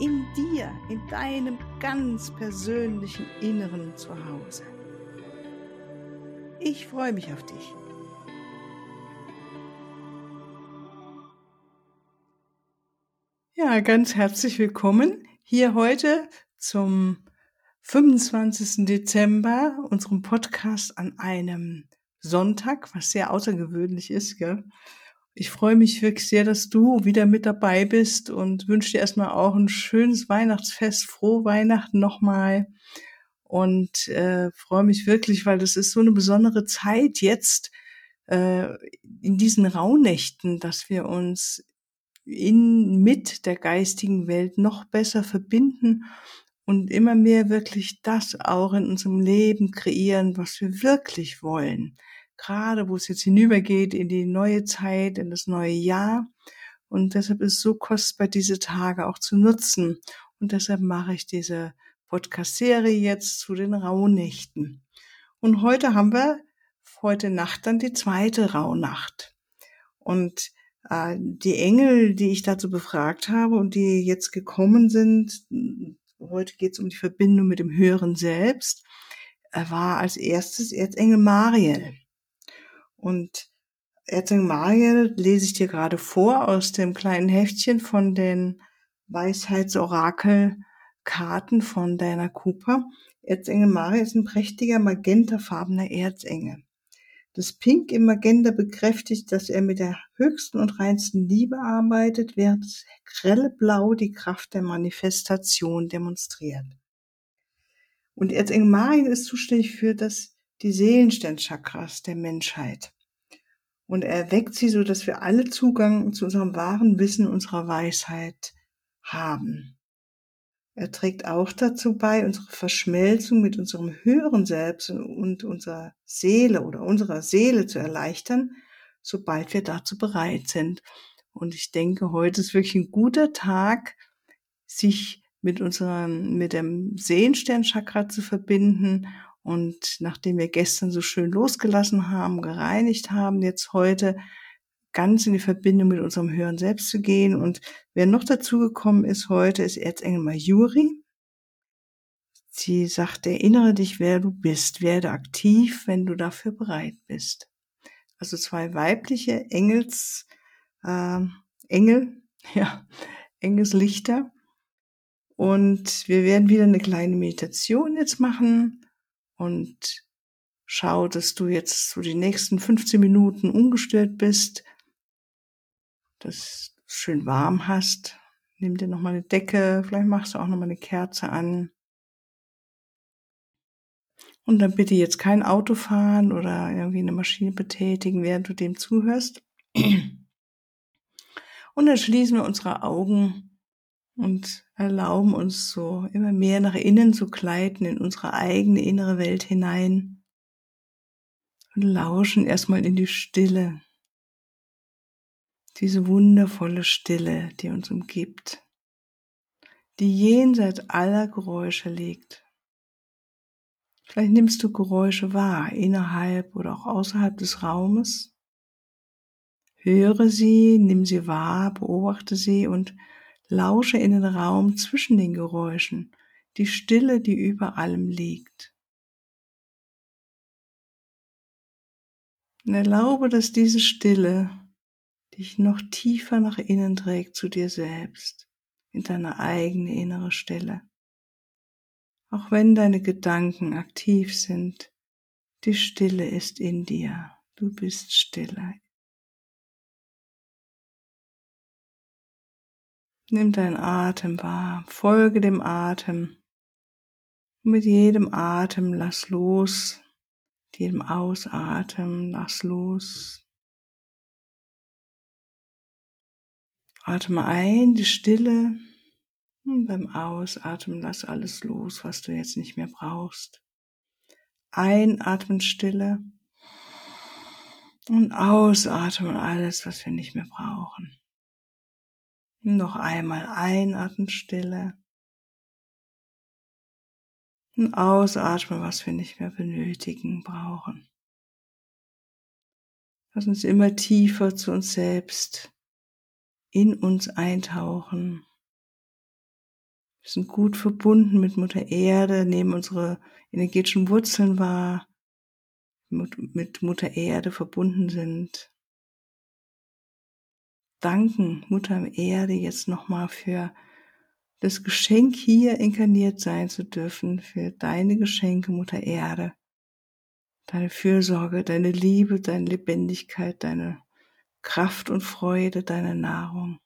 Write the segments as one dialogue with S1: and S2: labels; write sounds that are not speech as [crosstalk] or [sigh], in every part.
S1: In dir, in deinem ganz persönlichen Inneren zu Hause. Ich freue mich auf dich. Ja, ganz herzlich willkommen hier heute zum 25. Dezember, unserem Podcast an einem Sonntag, was sehr außergewöhnlich ist. Gell? Ich freue mich wirklich sehr, dass du wieder mit dabei bist und wünsche dir erstmal auch ein schönes Weihnachtsfest, frohe Weihnachten nochmal. Und äh, freue mich wirklich, weil das ist so eine besondere Zeit jetzt äh, in diesen Rauhnächten, dass wir uns in, mit der geistigen Welt noch besser verbinden und immer mehr wirklich das auch in unserem Leben kreieren, was wir wirklich wollen gerade wo es jetzt hinübergeht in die neue Zeit, in das neue Jahr. Und deshalb ist es so kostbar, diese Tage auch zu nutzen. Und deshalb mache ich diese Podcast-Serie jetzt zu den Rauhnächten. Und heute haben wir heute Nacht dann die zweite Rauhnacht. Und äh, die Engel, die ich dazu befragt habe und die jetzt gekommen sind, heute geht es um die Verbindung mit dem höheren Selbst, war als erstes Erzengel Mariel. Und Erzengel Mariel lese ich dir gerade vor aus dem kleinen Heftchen von den Weisheitsorakelkarten von Diana Cooper. Erzengel Mariel ist ein prächtiger magentafarbener Erzengel. Das Pink im Magenta bekräftigt, dass er mit der höchsten und reinsten Liebe arbeitet, während das grelle Blau die Kraft der Manifestation demonstriert. Und Erzengel Mariel ist zuständig für das die Seelensternchakras der Menschheit. Und er erweckt sie so, dass wir alle Zugang zu unserem wahren Wissen, unserer Weisheit haben. Er trägt auch dazu bei, unsere Verschmelzung mit unserem höheren Selbst und unserer Seele oder unserer Seele zu erleichtern, sobald wir dazu bereit sind. Und ich denke, heute ist wirklich ein guter Tag, sich mit unserem, mit dem Sehensternchakra zu verbinden und nachdem wir gestern so schön losgelassen haben, gereinigt haben, jetzt heute ganz in die Verbindung mit unserem höheren Selbst zu gehen. Und wer noch dazu gekommen ist heute, ist Erzengel Majuri. Sie sagt, erinnere dich, wer du bist, werde aktiv, wenn du dafür bereit bist. Also zwei weibliche Engels, äh, Engel, [laughs] ja, Engelslichter. Und wir werden wieder eine kleine Meditation jetzt machen und schau, dass du jetzt so die nächsten 15 Minuten ungestört bist, dass du es schön warm hast. Nimm dir noch mal eine Decke, vielleicht machst du auch noch mal eine Kerze an. Und dann bitte jetzt kein Auto fahren oder irgendwie eine Maschine betätigen, während du dem zuhörst. Und dann schließen wir unsere Augen und erlauben uns so immer mehr nach innen zu gleiten in unsere eigene innere Welt hinein und lauschen erstmal in die Stille, diese wundervolle Stille, die uns umgibt, die jenseits aller Geräusche liegt. Vielleicht nimmst du Geräusche wahr, innerhalb oder auch außerhalb des Raumes. Höre sie, nimm sie wahr, beobachte sie und Lausche in den Raum zwischen den Geräuschen, die Stille, die über allem liegt. Und erlaube, dass diese Stille dich noch tiefer nach innen trägt zu dir selbst, in deine eigene innere Stille. Auch wenn deine Gedanken aktiv sind, die Stille ist in dir. Du bist stille. Nimm deinen Atem wahr, folge dem Atem. mit jedem Atem lass los, mit jedem Ausatmen lass los. Atme ein, die Stille, Und beim Ausatmen lass alles los, was du jetzt nicht mehr brauchst. Einatmen Stille und ausatmen alles, was wir nicht mehr brauchen. Noch einmal einatmen Stille und ausatmen, was wir nicht mehr benötigen, brauchen. Lass uns immer tiefer zu uns selbst in uns eintauchen. Wir sind gut verbunden mit Mutter Erde, nehmen unsere energetischen Wurzeln wahr, mit Mutter Erde verbunden sind. Danken Mutter Erde jetzt nochmal für das Geschenk hier inkarniert sein zu dürfen, für deine Geschenke, Mutter Erde, deine Fürsorge, deine Liebe, deine Lebendigkeit, deine Kraft und Freude, deine Nahrung.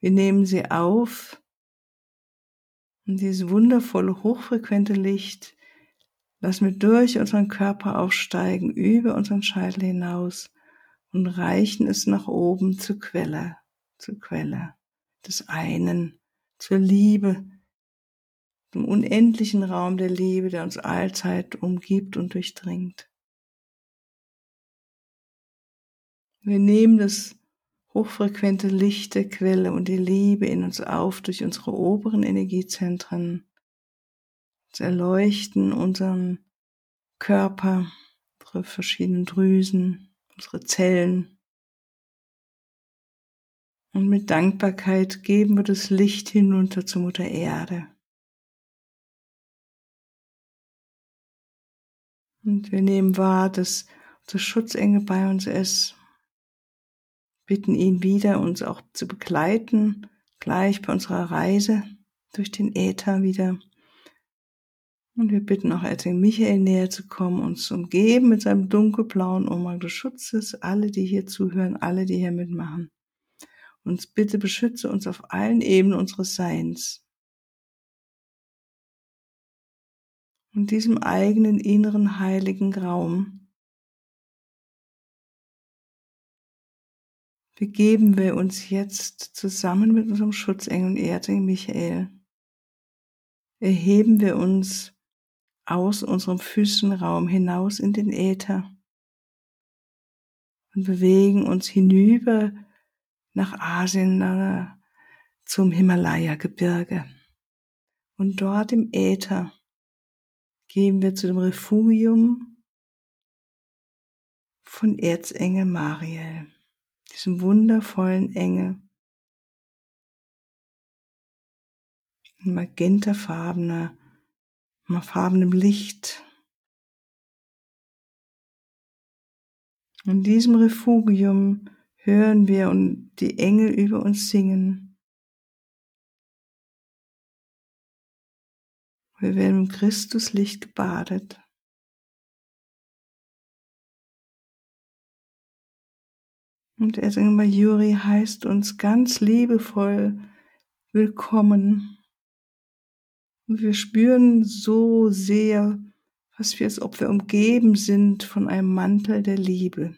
S1: Wir nehmen sie auf und dieses wundervolle, hochfrequente Licht lassen wir durch unseren Körper aufsteigen, über unseren Scheitel hinaus und reichen es nach oben zur Quelle, zur Quelle des einen, zur Liebe, dem unendlichen Raum der Liebe, der uns allzeit umgibt und durchdringt. Wir nehmen das hochfrequente Licht der Quelle und die Liebe in uns auf durch unsere oberen Energiezentren. Sie erleuchten unseren Körper, unsere verschiedenen Drüsen, unsere Zellen, und mit Dankbarkeit geben wir das Licht hinunter zur Mutter Erde. Und wir nehmen wahr, dass unser Schutzengel bei uns ist, bitten ihn wieder, uns auch zu begleiten, gleich bei unserer Reise durch den Äther wieder. Und wir bitten auch Erzengel Michael näher zu kommen, uns zu umgeben mit seinem dunkelblauen Umhang des Schutzes, alle, die hier zuhören, alle, die hier mitmachen. Und bitte beschütze uns auf allen Ebenen unseres Seins. Und diesem eigenen inneren heiligen Raum begeben wir uns jetzt zusammen mit unserem Schutzengel und Erzengel Michael. Erheben wir uns aus unserem Füßenraum hinaus in den Äther und bewegen uns hinüber nach Asien äh, zum Himalaya-Gebirge. Und dort im Äther gehen wir zu dem Refugium von Erzengel Mariel, diesem wundervollen Engel, in magentafarbener, farbenem Licht. In diesem Refugium hören wir und die Engel über uns singen. Wir werden im Christuslicht gebadet. Und er sagt Juri heißt uns ganz liebevoll willkommen. Und wir spüren so sehr, was wir, als ob wir umgeben sind von einem Mantel der Liebe.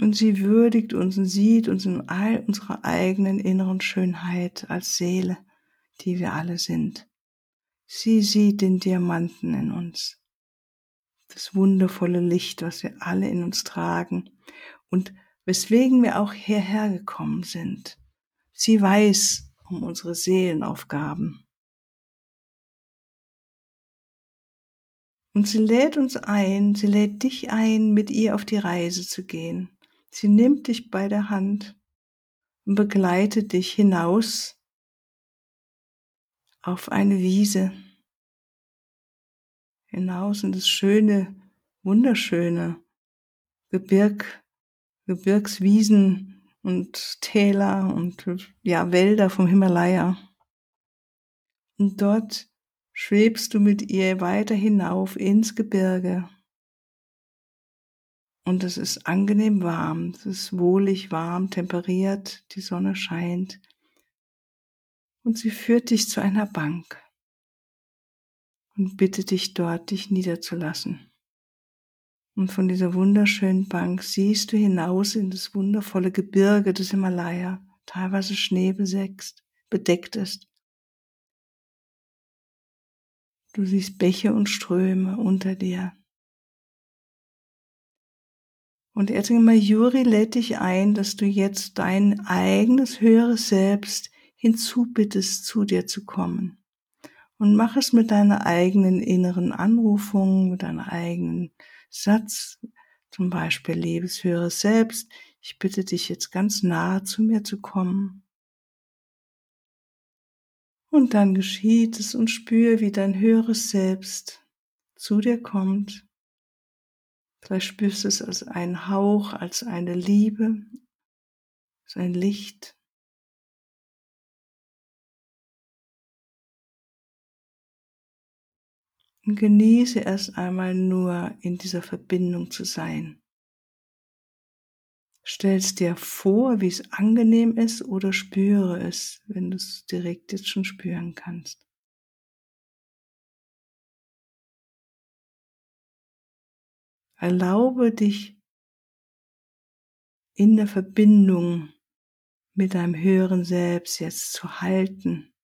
S1: Und sie würdigt uns und sieht uns in all unserer eigenen inneren Schönheit als Seele, die wir alle sind. Sie sieht den Diamanten in uns, das wundervolle Licht, was wir alle in uns tragen und weswegen wir auch hierher gekommen sind. Sie weiß um unsere Seelenaufgaben. Und sie lädt uns ein, sie lädt dich ein, mit ihr auf die Reise zu gehen. Sie nimmt dich bei der Hand und begleitet dich hinaus auf eine Wiese, hinaus in das schöne, wunderschöne Gebirg, Gebirgswiesen und Täler und ja, Wälder vom Himalaya. Und dort schwebst du mit ihr weiter hinauf ins Gebirge. Und es ist angenehm warm, es ist wohlig warm, temperiert, die Sonne scheint. Und sie führt dich zu einer Bank und bittet dich dort, dich niederzulassen. Und von dieser wunderschönen Bank siehst du hinaus in das wundervolle Gebirge des Himalaya, teilweise schneebedeckt bedeckt ist. Du siehst Bäche und Ströme unter dir. Und Erzengel Mayuri lädt dich ein, dass du jetzt dein eigenes höheres Selbst hinzubittest, zu dir zu kommen. Und mach es mit deiner eigenen inneren Anrufung, mit deiner eigenen Satz, zum Beispiel liebes höheres Selbst, ich bitte dich jetzt ganz nahe zu mir zu kommen. Und dann geschieht es und spüre, wie dein höheres Selbst zu dir kommt. Vielleicht spürst du es als einen Hauch, als eine Liebe, als ein Licht. Und genieße erst einmal nur in dieser Verbindung zu sein. Stellst dir vor, wie es angenehm ist oder spüre es, wenn du es direkt jetzt schon spüren kannst. Erlaube dich in der Verbindung mit deinem höheren Selbst jetzt zu halten,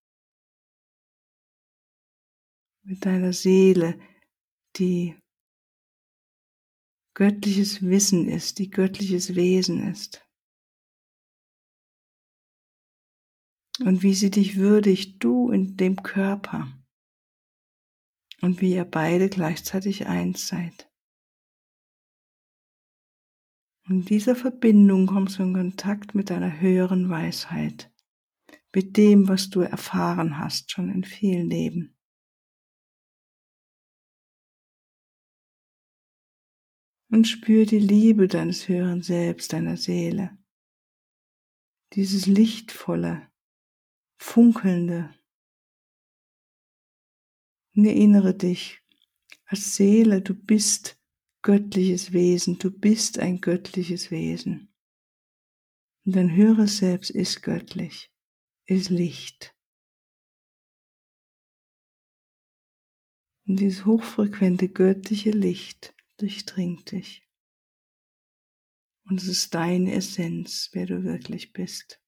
S1: mit deiner Seele, die göttliches Wissen ist, die göttliches Wesen ist. Und wie sie dich würdigt, du in dem Körper. Und wie ihr beide gleichzeitig eins seid. In dieser Verbindung kommst du in Kontakt mit deiner höheren Weisheit, mit dem, was du erfahren hast, schon in vielen Leben. Und spür die Liebe deines höheren Selbst, deiner Seele. Dieses lichtvolle, funkelnde. Und erinnere dich als Seele, du bist göttliches Wesen, du bist ein göttliches Wesen. Und dein höheres Selbst ist göttlich, ist Licht. Und dieses hochfrequente göttliche Licht durchdringt dich. Und es ist deine Essenz, wer du wirklich bist.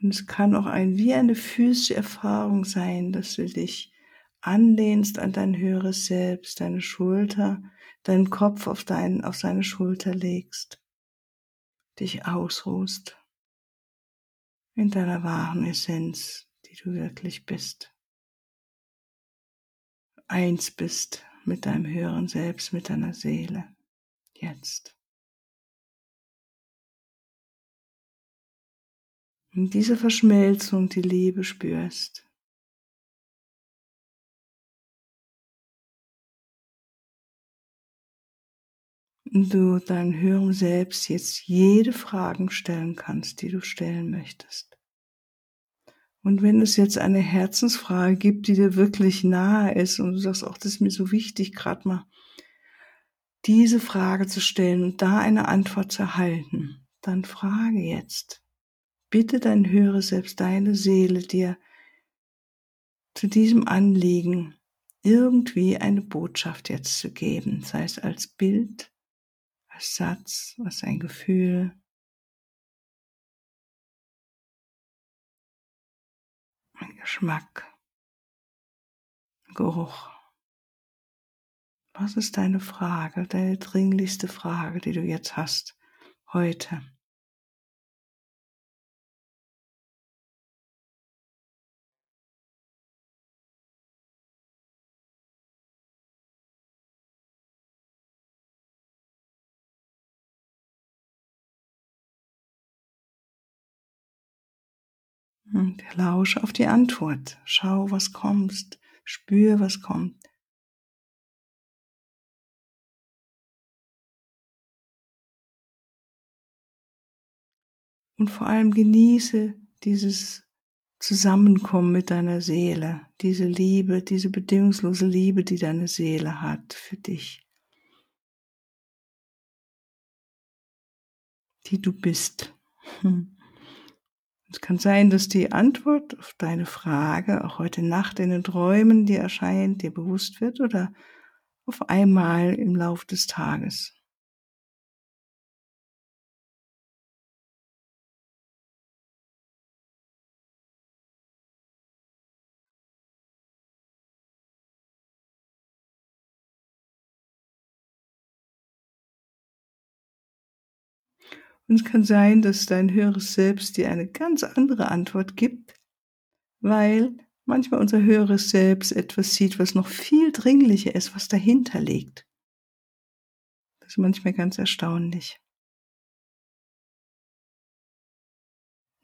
S1: Und es kann auch ein, wie eine physische Erfahrung sein, dass du dich anlehnst an dein höheres Selbst, deine Schulter, deinen Kopf auf, dein, auf seine Schulter legst, dich ausruhst in deiner wahren Essenz, die du wirklich bist. Eins bist mit deinem höheren Selbst, mit deiner Seele. Jetzt. In dieser Verschmelzung die Liebe spürst. Und du deinem höheren Selbst jetzt jede Fragen stellen kannst, die du stellen möchtest. Und wenn es jetzt eine Herzensfrage gibt, die dir wirklich nahe ist und du sagst, auch das ist mir so wichtig, gerade mal diese Frage zu stellen und da eine Antwort zu erhalten, dann frage jetzt. Bitte dein höheres Selbst, deine Seele dir zu diesem Anliegen irgendwie eine Botschaft jetzt zu geben, sei es als Bild, als Satz, als ein Gefühl, Geschmack, Geruch. Was ist deine Frage, deine dringlichste Frage, die du jetzt hast, heute? Und lausche auf die Antwort. Schau, was kommt. Spür, was kommt. Und vor allem genieße dieses Zusammenkommen mit deiner Seele, diese Liebe, diese bedingungslose Liebe, die deine Seele hat für dich, die du bist. Hm [laughs] Es kann sein, dass die Antwort auf deine Frage auch heute Nacht in den Träumen dir erscheint, dir bewusst wird oder auf einmal im Lauf des Tages. Und es kann sein, dass dein höheres Selbst dir eine ganz andere Antwort gibt, weil manchmal unser höheres Selbst etwas sieht, was noch viel dringlicher ist, was dahinter liegt. Das ist manchmal ganz erstaunlich.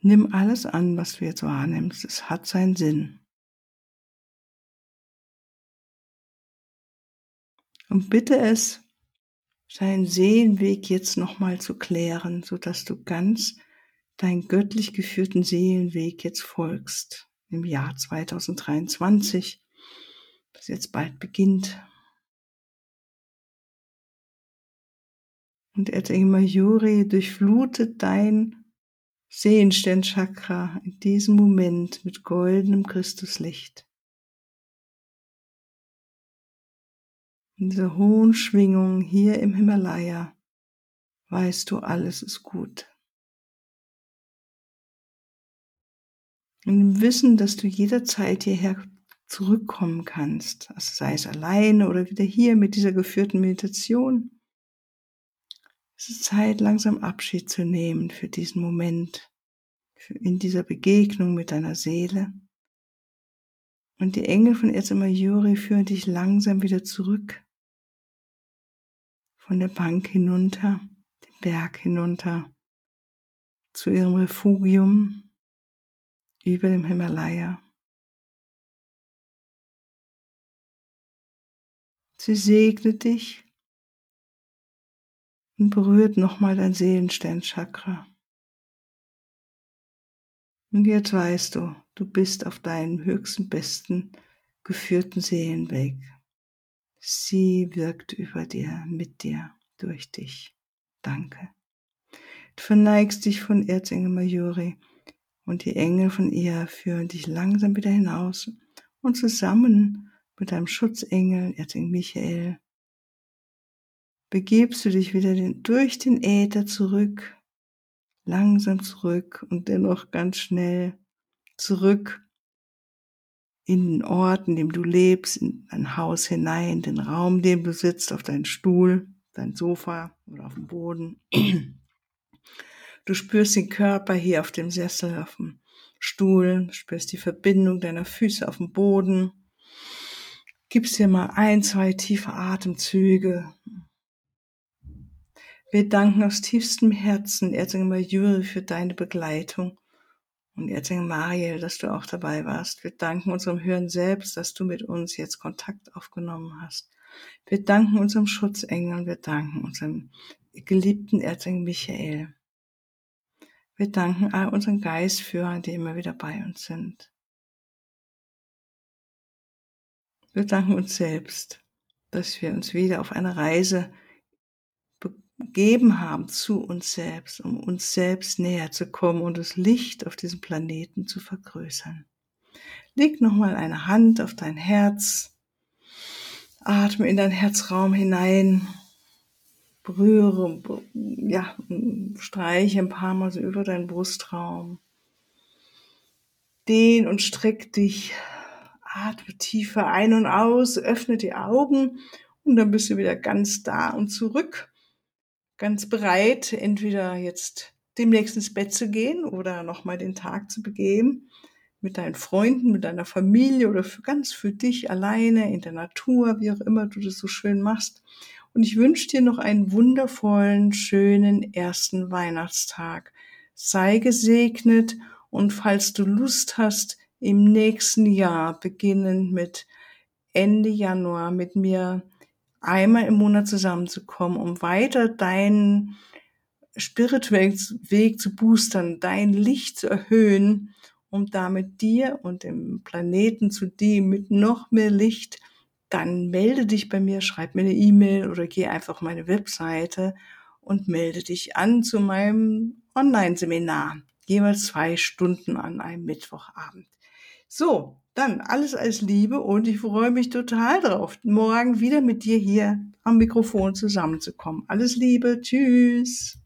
S1: Nimm alles an, was du jetzt wahrnimmst. Es hat seinen Sinn. Und bitte es, seinen Seelenweg jetzt nochmal zu klären, so dass du ganz deinen göttlich geführten Seelenweg jetzt folgst im Jahr 2023, das jetzt bald beginnt. Und Erzengel Mayuri durchflutet dein Seelensternchakra in diesem Moment mit goldenem Christuslicht. In dieser hohen Schwingung hier im Himalaya weißt du, alles ist gut. Und im Wissen, dass du jederzeit hierher zurückkommen kannst, also sei es alleine oder wieder hier mit dieser geführten Meditation, es ist Zeit, langsam Abschied zu nehmen für diesen Moment, in dieser Begegnung mit deiner Seele. Und die Engel von Erzema führen dich langsam wieder zurück von der Bank hinunter, den Berg hinunter, zu ihrem Refugium über dem Himalaya. Sie segnet dich und berührt nochmal dein Seelensternchakra. Und jetzt weißt du, du bist auf deinem höchsten, besten geführten Seelenweg. Sie wirkt über dir, mit dir, durch dich. Danke. Du verneigst dich von Erzengel Majori und die Engel von ihr führen dich langsam wieder hinaus und zusammen mit deinem Schutzengel Erzengel Michael begebst du dich wieder durch den Äther zurück, langsam zurück und dennoch ganz schnell zurück in den Ort, in dem du lebst, in dein Haus hinein, den Raum, in dem du sitzt, auf deinen Stuhl, dein Sofa oder auf dem Boden. Du spürst den Körper hier auf dem Sessel, auf dem Stuhl, spürst die Verbindung deiner Füße auf dem Boden. Gibst dir mal ein, zwei tiefe Atemzüge. Wir danken aus tiefstem Herzen, Erzengel Juri, für deine Begleitung und Erzengel Mariel, dass du auch dabei warst. Wir danken unserem Hören selbst, dass du mit uns jetzt Kontakt aufgenommen hast. Wir danken unserem Schutzengel und wir danken unserem geliebten Erzengel Michael. Wir danken all unseren Geistführern, die immer wieder bei uns sind. Wir danken uns selbst, dass wir uns wieder auf eine Reise gegeben haben zu uns selbst, um uns selbst näher zu kommen und das Licht auf diesem Planeten zu vergrößern. Leg nochmal eine Hand auf dein Herz, atme in dein Herzraum hinein, berühre, ja, streiche ein paar Mal so über deinen Brustraum. Dehn und streck dich, atme tiefer ein und aus, öffne die Augen und dann bist du wieder ganz da und zurück ganz bereit, entweder jetzt demnächst ins Bett zu gehen oder nochmal den Tag zu begehen mit deinen Freunden, mit deiner Familie oder für ganz für dich alleine in der Natur, wie auch immer du das so schön machst. Und ich wünsche dir noch einen wundervollen, schönen ersten Weihnachtstag. Sei gesegnet und falls du Lust hast, im nächsten Jahr, beginnend mit Ende Januar, mit mir einmal im Monat zusammenzukommen, um weiter deinen spirituellen Weg zu boostern, dein Licht zu erhöhen, um damit dir und dem Planeten zu dienen mit noch mehr Licht, dann melde dich bei mir, schreib mir eine E-Mail oder geh einfach auf meine Webseite und melde dich an zu meinem Online-Seminar. jeweils zwei Stunden an einem Mittwochabend. So, dann alles als Liebe und ich freue mich total drauf, morgen wieder mit dir hier am Mikrofon zusammenzukommen. Alles Liebe, tschüss.